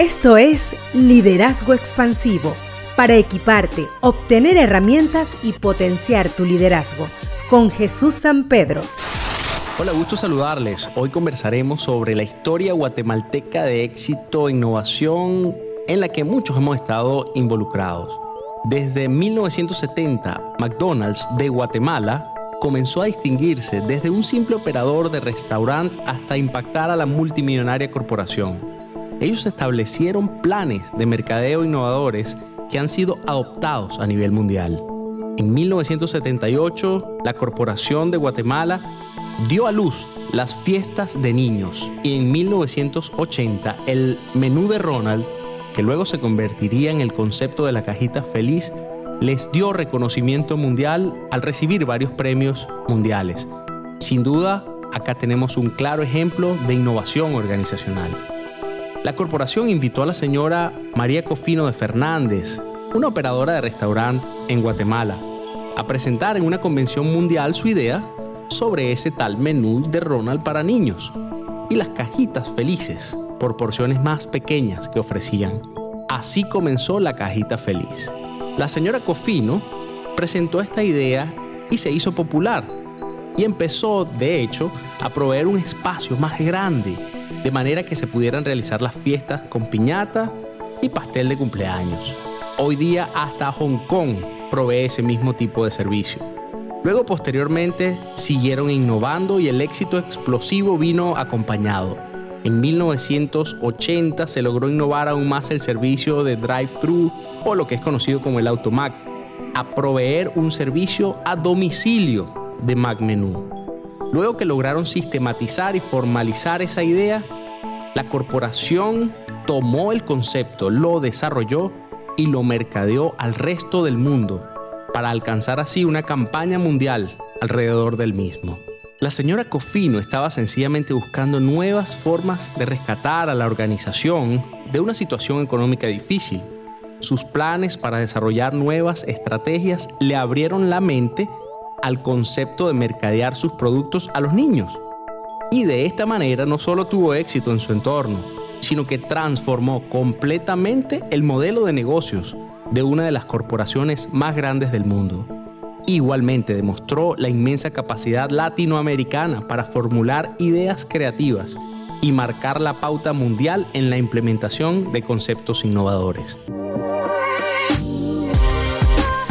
Esto es Liderazgo Expansivo, para equiparte, obtener herramientas y potenciar tu liderazgo, con Jesús San Pedro. Hola, gusto saludarles. Hoy conversaremos sobre la historia guatemalteca de éxito e innovación en la que muchos hemos estado involucrados. Desde 1970, McDonald's de Guatemala comenzó a distinguirse desde un simple operador de restaurante hasta impactar a la multimillonaria corporación ellos establecieron planes de mercadeo innovadores que han sido adoptados a nivel mundial. En 1978, la Corporación de Guatemala dio a luz las fiestas de niños y en 1980 el menú de Ronald, que luego se convertiría en el concepto de la cajita feliz, les dio reconocimiento mundial al recibir varios premios mundiales. Sin duda, acá tenemos un claro ejemplo de innovación organizacional. La corporación invitó a la señora María Cofino de Fernández, una operadora de restaurante en Guatemala, a presentar en una convención mundial su idea sobre ese tal menú de Ronald para niños y las cajitas felices por porciones más pequeñas que ofrecían. Así comenzó la cajita feliz. La señora Cofino presentó esta idea y se hizo popular y empezó, de hecho, a proveer un espacio más grande de manera que se pudieran realizar las fiestas con piñata y pastel de cumpleaños. Hoy día hasta Hong Kong provee ese mismo tipo de servicio. Luego posteriormente siguieron innovando y el éxito explosivo vino acompañado. En 1980 se logró innovar aún más el servicio de drive-thru o lo que es conocido como el Automac, a proveer un servicio a domicilio de Mac Menú. Luego que lograron sistematizar y formalizar esa idea, la corporación tomó el concepto, lo desarrolló y lo mercadeó al resto del mundo para alcanzar así una campaña mundial alrededor del mismo. La señora Cofino estaba sencillamente buscando nuevas formas de rescatar a la organización de una situación económica difícil. Sus planes para desarrollar nuevas estrategias le abrieron la mente al concepto de mercadear sus productos a los niños. Y de esta manera no solo tuvo éxito en su entorno, sino que transformó completamente el modelo de negocios de una de las corporaciones más grandes del mundo. Igualmente demostró la inmensa capacidad latinoamericana para formular ideas creativas y marcar la pauta mundial en la implementación de conceptos innovadores.